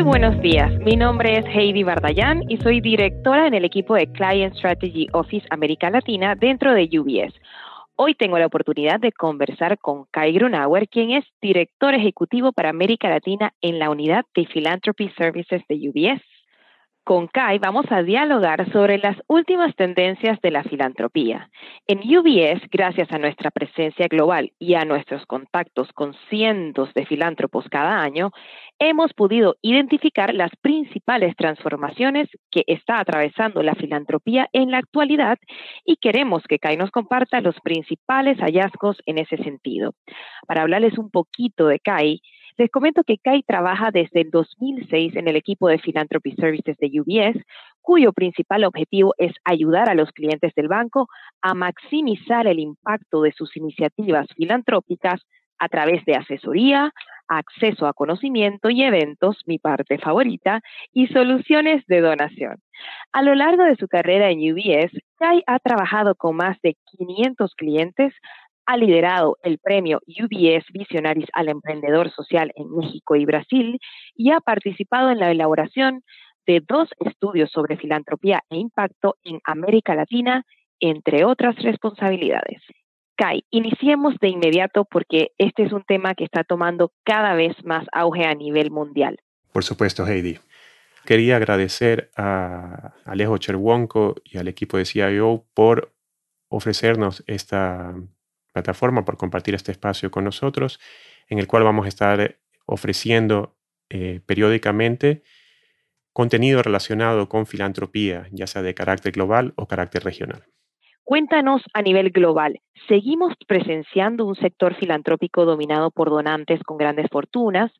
Muy buenos días, mi nombre es Heidi Bardayán y soy directora en el equipo de Client Strategy Office América Latina dentro de UBS. Hoy tengo la oportunidad de conversar con Kai Grunauer, quien es director ejecutivo para América Latina en la unidad de Philanthropy Services de UBS. Con Kai vamos a dialogar sobre las últimas tendencias de la filantropía. En UBS, gracias a nuestra presencia global y a nuestros contactos con cientos de filántropos cada año, hemos podido identificar las principales transformaciones que está atravesando la filantropía en la actualidad y queremos que Kai nos comparta los principales hallazgos en ese sentido. Para hablarles un poquito de Kai, les comento que Kai trabaja desde el 2006 en el equipo de Philanthropy Services de UBS, cuyo principal objetivo es ayudar a los clientes del banco a maximizar el impacto de sus iniciativas filantrópicas a través de asesoría, acceso a conocimiento y eventos, mi parte favorita, y soluciones de donación. A lo largo de su carrera en UBS, Kai ha trabajado con más de 500 clientes, ha liderado el premio UBS Visionaries al Emprendedor Social en México y Brasil y ha participado en la elaboración de dos estudios sobre filantropía e impacto en América Latina, entre otras responsabilidades. Kai, iniciemos de inmediato porque este es un tema que está tomando cada vez más auge a nivel mundial. Por supuesto, Heidi. Quería agradecer a Alejo Cherwonko y al equipo de CIO por ofrecernos esta plataforma, por compartir este espacio con nosotros, en el cual vamos a estar ofreciendo eh, periódicamente contenido relacionado con filantropía, ya sea de carácter global o carácter regional. Cuéntanos a nivel global, ¿seguimos presenciando un sector filantrópico dominado por donantes con grandes fortunas?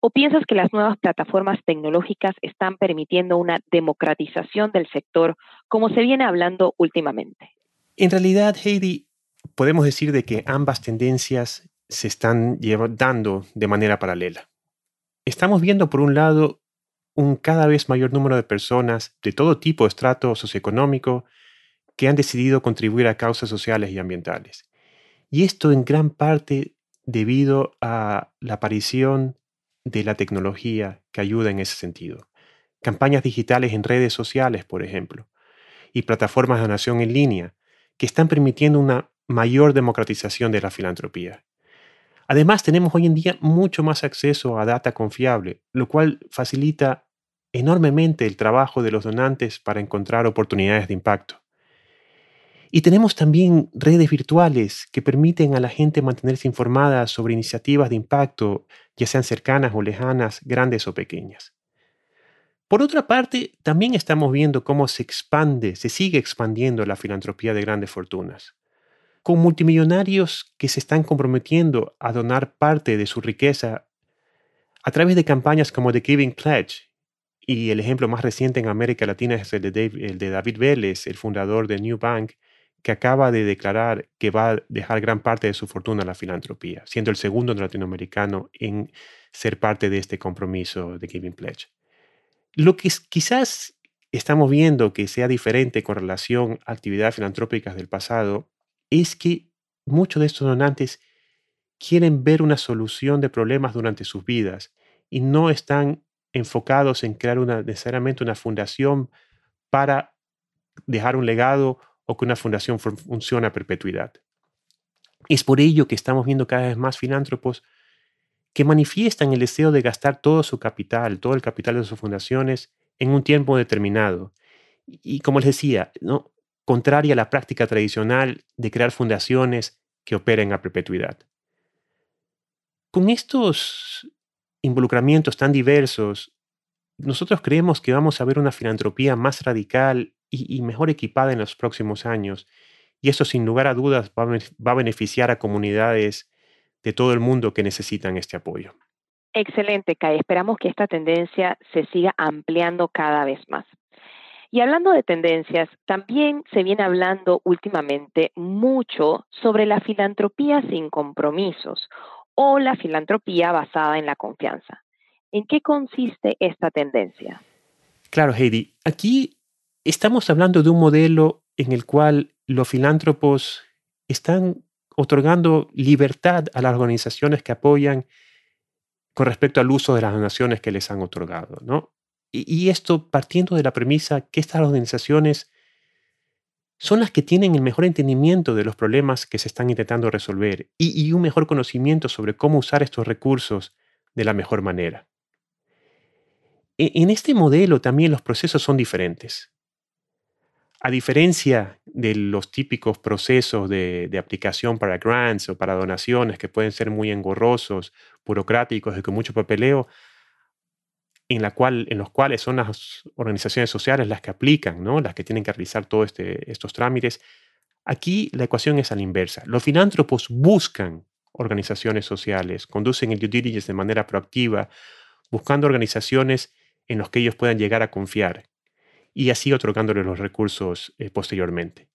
¿O piensas que las nuevas plataformas tecnológicas están permitiendo una democratización del sector como se viene hablando últimamente? En realidad, Heidi, podemos decir de que ambas tendencias se están dando de manera paralela. Estamos viendo, por un lado, un cada vez mayor número de personas de todo tipo de estrato socioeconómico que han decidido contribuir a causas sociales y ambientales. Y esto en gran parte debido a la aparición de la tecnología que ayuda en ese sentido. Campañas digitales en redes sociales, por ejemplo, y plataformas de donación en línea que están permitiendo una mayor democratización de la filantropía. Además, tenemos hoy en día mucho más acceso a data confiable, lo cual facilita enormemente el trabajo de los donantes para encontrar oportunidades de impacto. Y tenemos también redes virtuales que permiten a la gente mantenerse informada sobre iniciativas de impacto, ya sean cercanas o lejanas, grandes o pequeñas. Por otra parte, también estamos viendo cómo se expande, se sigue expandiendo la filantropía de grandes fortunas con multimillonarios que se están comprometiendo a donar parte de su riqueza a través de campañas como The Giving Pledge. Y el ejemplo más reciente en América Latina es el de, David, Vélez, el fundador de New Bank, que acaba de declarar que va a dejar gran parte de su fortuna a la filantropía, siendo el segundo latinoamericano en ser parte de este compromiso de Giving Pledge. Lo que quizás estamos viendo que sea diferente con relación a actividades filantrópicas del pasado es que muchos de estos donantes quieren ver una solución de problemas durante sus vidas y no están enfocados en crear necesariamente una fundación para dejar un legado o que una fundación funcione a perpetuidad. Es por ello que estamos viendo cada vez más filántropos que manifiestan el deseo de gastar todo su capital, todo el capital de sus fundaciones en un tiempo determinado. Y como les decía, ¿no? Contraria a la práctica tradicional de crear fundaciones que operen a perpetuidad. Con estos involucramientos tan diversos, nosotros creemos que vamos a ver una filantropía más radical y, mejor equipada en los próximos años, y eso sin lugar a dudas va a beneficiar a comunidades de todo el mundo que necesitan este apoyo. Excelente, Kai. Esperamos que esta tendencia se siga ampliando cada vez más. Y hablando de tendencias, también se viene hablando últimamente mucho sobre la filantropía sin compromisos o la filantropía basada en la confianza. ¿En qué consiste esta tendencia? Claro, Heidi. Aquí estamos hablando de un modelo en el cual los filántropos están otorgando libertad a las organizaciones que apoyan con respecto al uso de las donaciones que les han otorgado. ¿no? Y, esto partiendo de la premisa que estas organizaciones son las que tienen el mejor entendimiento de los problemas que se están intentando resolver y, un mejor conocimiento sobre cómo usar estos recursos de la mejor manera. E, en este modelo también los procesos son diferentes. A diferencia de los típicos procesos de, aplicación para grants o para donaciones que pueden ser muy engorrosos, burocráticos y con mucho papeleo, en, la cual, en los cuales son las organizaciones sociales las que aplican, ¿no? las que tienen que realizar todos este, estos trámites, aquí la ecuación es a la inversa. Los filántropos buscan organizaciones sociales, conducen el due diligence de manera proactiva, buscando organizaciones en las que ellos puedan llegar a confiar y así otorgándoles los recursos eh, posteriormente.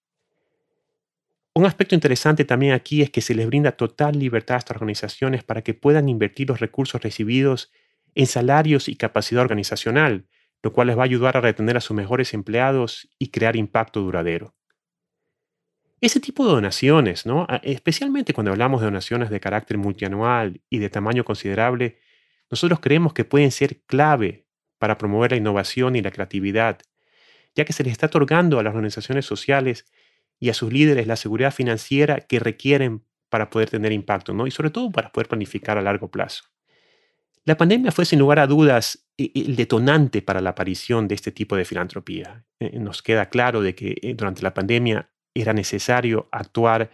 Un aspecto interesante también aquí es que se les brinda total libertad a estas organizaciones para que puedan invertir los recursos recibidos en salarios y capacidad organizacional, lo cual les va a ayudar a retener a sus mejores empleados y crear impacto duradero. Ese tipo de donaciones, ¿no? especialmente cuando hablamos de donaciones de carácter multianual y de tamaño considerable, nosotros creemos que pueden ser clave para promover la innovación y la creatividad ya que se les está otorgando a las organizaciones sociales y a sus líderes la seguridad financiera que requieren para poder tener impacto, ¿no? Y sobre todo para poder planificar a largo plazo. La pandemia fue sin lugar a dudas e, el detonante para la aparición de este tipo de filantropía. Eh, nos queda claro de que eh, durante la pandemia era necesario actuar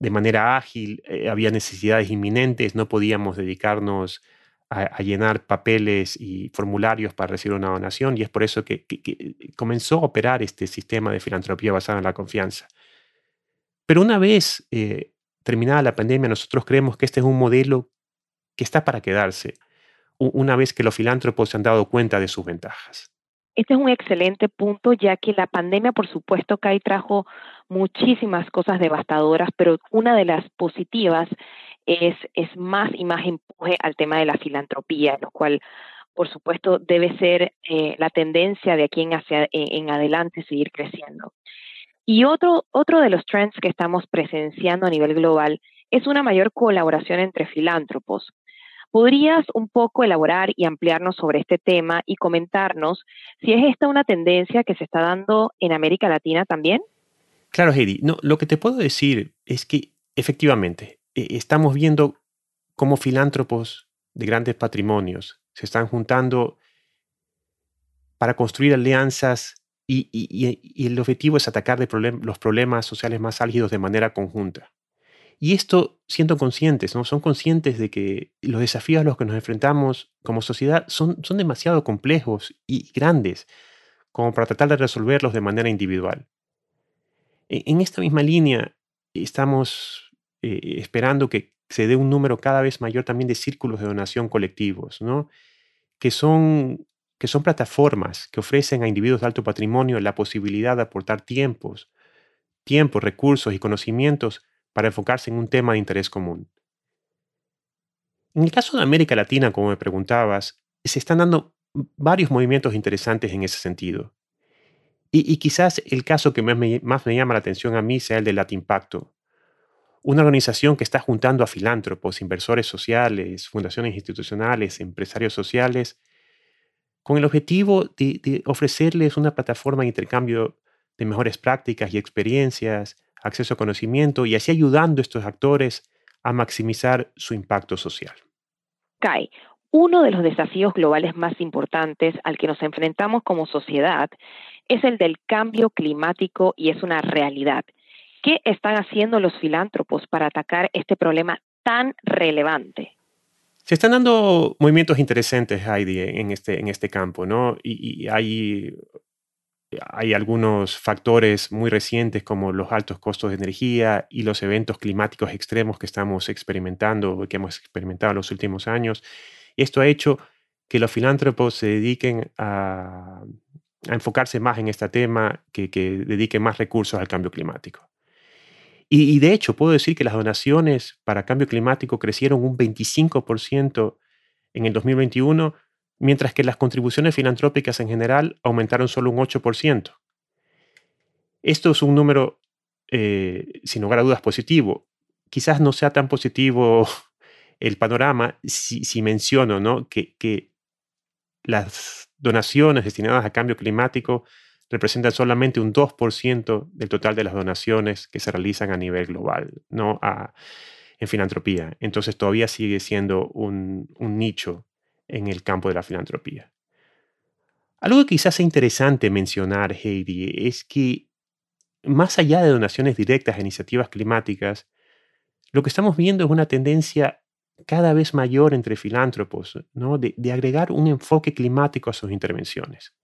de manera ágil, eh, había necesidades inminentes, no podíamos dedicarnos a, llenar papeles y formularios para recibir una donación y es por eso que, comenzó a operar este sistema de filantropía basada en la confianza. Pero una vez eh, terminada la pandemia, nosotros creemos que este es un modelo que está para quedarse, una vez que los filántropos se han dado cuenta de sus ventajas. Este es un excelente punto, ya que la pandemia, por supuesto, que trajo muchísimas cosas devastadoras, pero una de las positivas es, es más y más empuje al tema de la filantropía, lo cual, por supuesto, debe ser eh, la tendencia de aquí en, en, adelante seguir creciendo. Y otro, otro de los trends que estamos presenciando a nivel global es una mayor colaboración entre filántropos. ¿Podrías un poco elaborar y ampliarnos sobre este tema y comentarnos si es esta una tendencia que se está dando en América Latina también? Claro, Heidi. No, lo que te puedo decir es que efectivamente eh, estamos viendo cómo filántropos de grandes patrimonios se están juntando para construir alianzas y, el objetivo es atacar los problemas sociales más álgidos de manera conjunta. Y esto siendo conscientes, ¿no? Son conscientes de que los desafíos a los que nos enfrentamos como sociedad son, son demasiado complejos y grandes como para tratar de resolverlos de manera individual. E, en esta misma línea estamos eh, esperando que se dé un número cada vez mayor también de círculos de donación colectivos, ¿no? que, son, que son plataformas que ofrecen a individuos de alto patrimonio la posibilidad de aportar tiempos, tiempos, recursos y conocimientos para enfocarse en un tema de interés común. En el caso de América Latina, como me preguntabas, se están dando varios movimientos interesantes en ese sentido. Y, quizás el caso que más me, llama la atención a mí sea el del Impacto, una organización que está juntando a filántropos, inversores sociales, fundaciones institucionales, empresarios sociales, con el objetivo de, ofrecerles una plataforma de intercambio de mejores prácticas y experiencias, acceso a conocimiento y así ayudando a estos actores a maximizar su impacto social. Kai, uno de los desafíos globales más importantes al que nos enfrentamos como sociedad es el del cambio climático y es una realidad. ¿Qué están haciendo los filántropos para atacar este problema tan relevante? Se están dando movimientos interesantes, Heidi, en este, en este campo, ¿no? Y, hay, hay algunos factores muy recientes como los altos costos de energía y los eventos climáticos extremos que estamos experimentando, que hemos experimentado en los últimos años. Esto ha hecho que los filántropos se dediquen a, enfocarse más en este tema, que, que dediquen más recursos al cambio climático. Y, de hecho, puedo decir que las donaciones para cambio climático crecieron un 25% en el 2021, mientras que las contribuciones filantrópicas en general aumentaron solo un 8%. Esto es un número, eh, sin lugar a dudas, positivo. Quizás no sea tan positivo el panorama si, menciono ¿no? que, las donaciones destinadas a cambio climático representan solamente un 2% del total de las donaciones que se realizan a nivel global, no en filantropía. Entonces todavía sigue siendo un, nicho en el campo de la filantropía. Algo que quizás sea interesante mencionar, Heidi, es que más allá de donaciones directas a iniciativas climáticas, lo que estamos viendo es una tendencia cada vez mayor entre filántropos ¿no? de, agregar un enfoque climático a sus intervenciones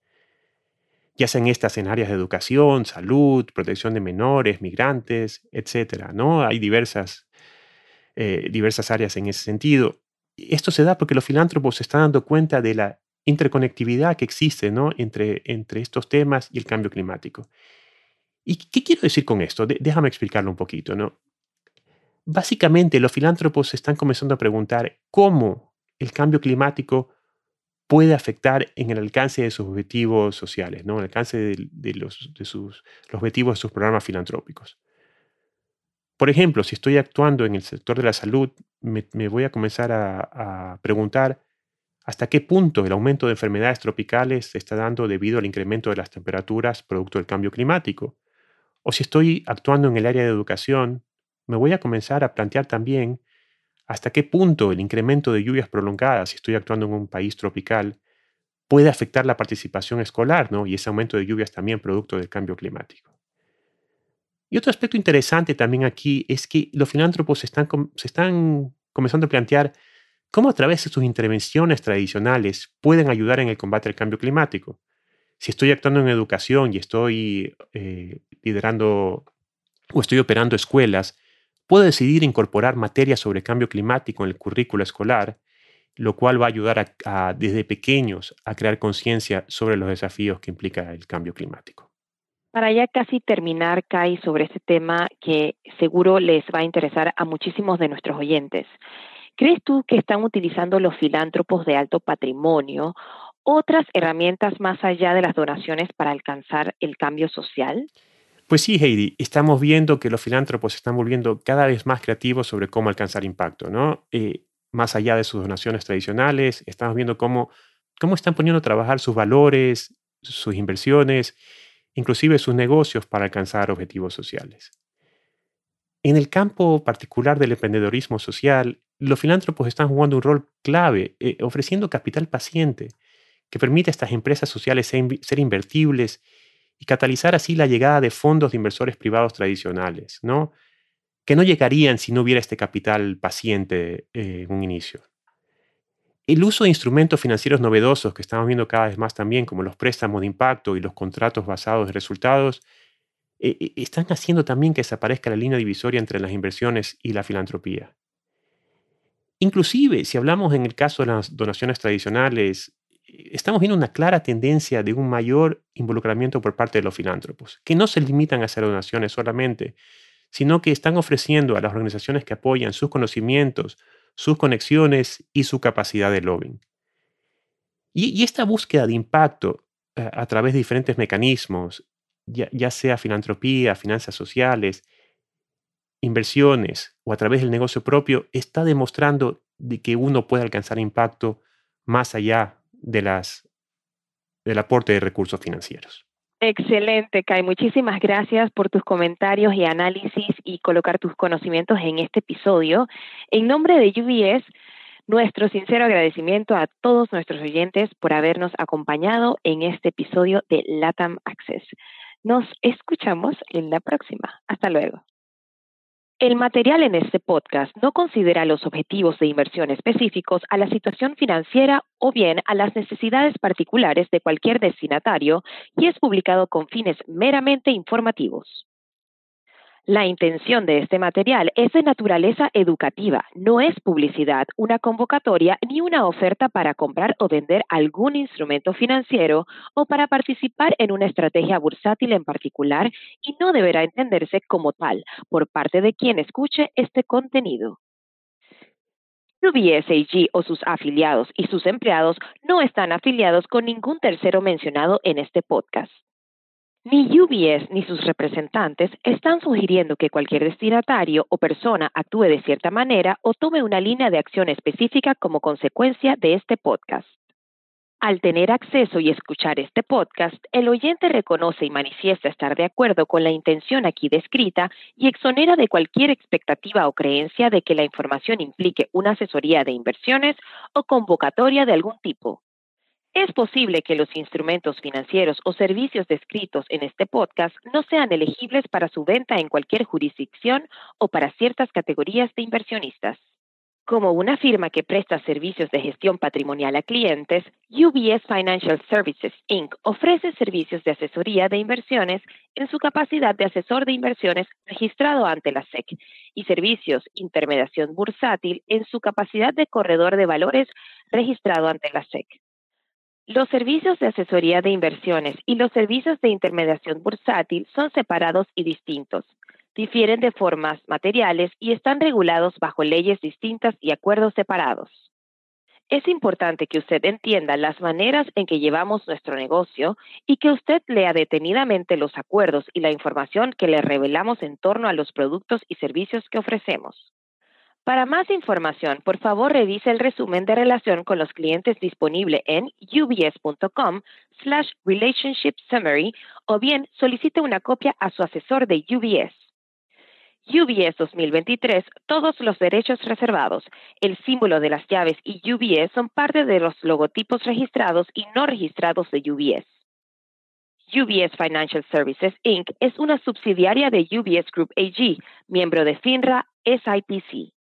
ya sean estas en áreas de educación, salud, protección de menores, migrantes, etc. ¿no? Hay diversas, eh, diversas áreas en ese sentido. Esto se da porque los filántropos se están dando cuenta de la interconectividad que existe ¿no? entre, entre estos temas y el cambio climático. ¿Y qué quiero decir con esto? déjame explicarlo un poquito. Básicamente, los filántropos se están comenzando a preguntar cómo el cambio climático puede afectar en el alcance de sus objetivos sociales, ¿no? el alcance de, los, de sus, los objetivos de sus programas filantrópicos. Por ejemplo, si estoy actuando en el sector de la salud, me, voy a comenzar a, a, preguntar hasta qué punto el aumento de enfermedades tropicales se está dando debido al incremento de las temperaturas producto del cambio climático. O si estoy actuando en el área de educación, me voy a comenzar a plantear también hasta qué punto el incremento de lluvias prolongadas, si estoy actuando en un país tropical, puede afectar la participación escolar, ¿no? Y ese aumento de lluvias también producto del cambio climático. Y otro aspecto interesante también aquí es que los filántropos se están, comenzando a plantear cómo a través de sus intervenciones tradicionales pueden ayudar en el combate al cambio climático. Si estoy actuando en educación y estoy eh, liderando o estoy operando escuelas, puedo decidir incorporar materias sobre cambio climático en el currículo escolar, lo cual va a ayudar a, desde pequeños a crear conciencia sobre los desafíos que implica el cambio climático. Para ya casi terminar, Kai, sobre este tema que seguro les va a interesar a muchísimos de nuestros oyentes. ¿Crees tú que están utilizando los filántropos de alto patrimonio otras herramientas más allá de las donaciones para alcanzar el cambio social? Pues sí, Heidi, estamos viendo que los filántropos están volviendo cada vez más creativos sobre cómo alcanzar impacto, ¿no? Eh, más allá de sus donaciones tradicionales, estamos viendo cómo, cómo están poniendo a trabajar sus valores, sus inversiones, inclusive sus negocios para alcanzar objetivos sociales. En el campo particular del emprendedorismo social, los filántropos están jugando un rol clave, eh, ofreciendo capital paciente que permite a estas empresas sociales ser invertibles y catalizar así la llegada de fondos de inversores privados tradicionales, ¿no? que no llegarían si no hubiera este capital paciente eh, en un inicio. El uso de instrumentos financieros novedosos que estamos viendo cada vez más también, como los préstamos de impacto y los contratos basados en resultados, eh, eh, están haciendo también que desaparezca la línea divisoria entre las inversiones y la filantropía. Inclusive, si hablamos en el caso de las donaciones tradicionales, estamos viendo una clara tendencia de un mayor involucramiento por parte de los filántropos, que no se limitan a hacer donaciones solamente, sino que están ofreciendo a las organizaciones que apoyan sus conocimientos, sus conexiones y su capacidad de lobbying. Y, esta búsqueda de impacto eh, a, través de diferentes mecanismos, ya, sea filantropía, finanzas sociales, inversiones o a través del negocio propio, está demostrando de que uno puede alcanzar impacto más allá de las, del aporte de recursos financieros. Excelente, Kai. Muchísimas gracias por tus comentarios y análisis y colocar tus conocimientos en este episodio. En nombre de UBS, nuestro sincero agradecimiento a todos nuestros oyentes por habernos acompañado en este episodio de LATAM Access. Nos escuchamos en la próxima. Hasta luego. El material en este podcast no considera los objetivos de inversión específicos a la situación financiera o bien a las necesidades particulares de cualquier destinatario y es publicado con fines meramente informativos. La intención de este material es de naturaleza educativa, no es publicidad, una convocatoria ni una oferta para comprar o vender algún instrumento financiero o para participar en una estrategia bursátil en particular y no deberá entenderse como tal por parte de quien escuche este contenido. UBSAG o sus afiliados y sus empleados no están afiliados con ningún tercero mencionado en este podcast. Ni UBS ni sus representantes están sugiriendo que cualquier destinatario o persona actúe de cierta manera o tome una línea de acción específica como consecuencia de este podcast. Al tener acceso y escuchar este podcast, el oyente reconoce y manifiesta estar de acuerdo con la intención aquí descrita y exonera de cualquier expectativa o creencia de que la información implique una asesoría de inversiones o convocatoria de algún tipo. Es posible que los instrumentos financieros o servicios descritos en este podcast no sean elegibles para su venta en cualquier jurisdicción o para ciertas categorías de inversionistas. Como una firma que presta servicios de gestión patrimonial a clientes, UBS Financial Services Inc. ofrece servicios de asesoría de inversiones en su capacidad de asesor de inversiones registrado ante la SEC y servicios intermediación bursátil en su capacidad de corredor de valores registrado ante la SEC. Los servicios de asesoría de inversiones y los servicios de intermediación bursátil son separados y distintos, difieren de formas materiales y están regulados bajo leyes distintas y acuerdos separados. Es importante que usted entienda las maneras en que llevamos nuestro negocio y que usted lea detenidamente los acuerdos y la información que le revelamos en torno a los productos y servicios que ofrecemos. Para más información, por favor revise el resumen de relación con los clientes disponible en ubs.com slash relationship summary o bien solicite una copia a su asesor de UBS. UBS 2023, todos los derechos reservados, el símbolo de las llaves y UBS son parte de los logotipos registrados y no registrados de UBS. UBS Financial Services Inc. es una subsidiaria de UBS Group AG, miembro de FINRA SIPC.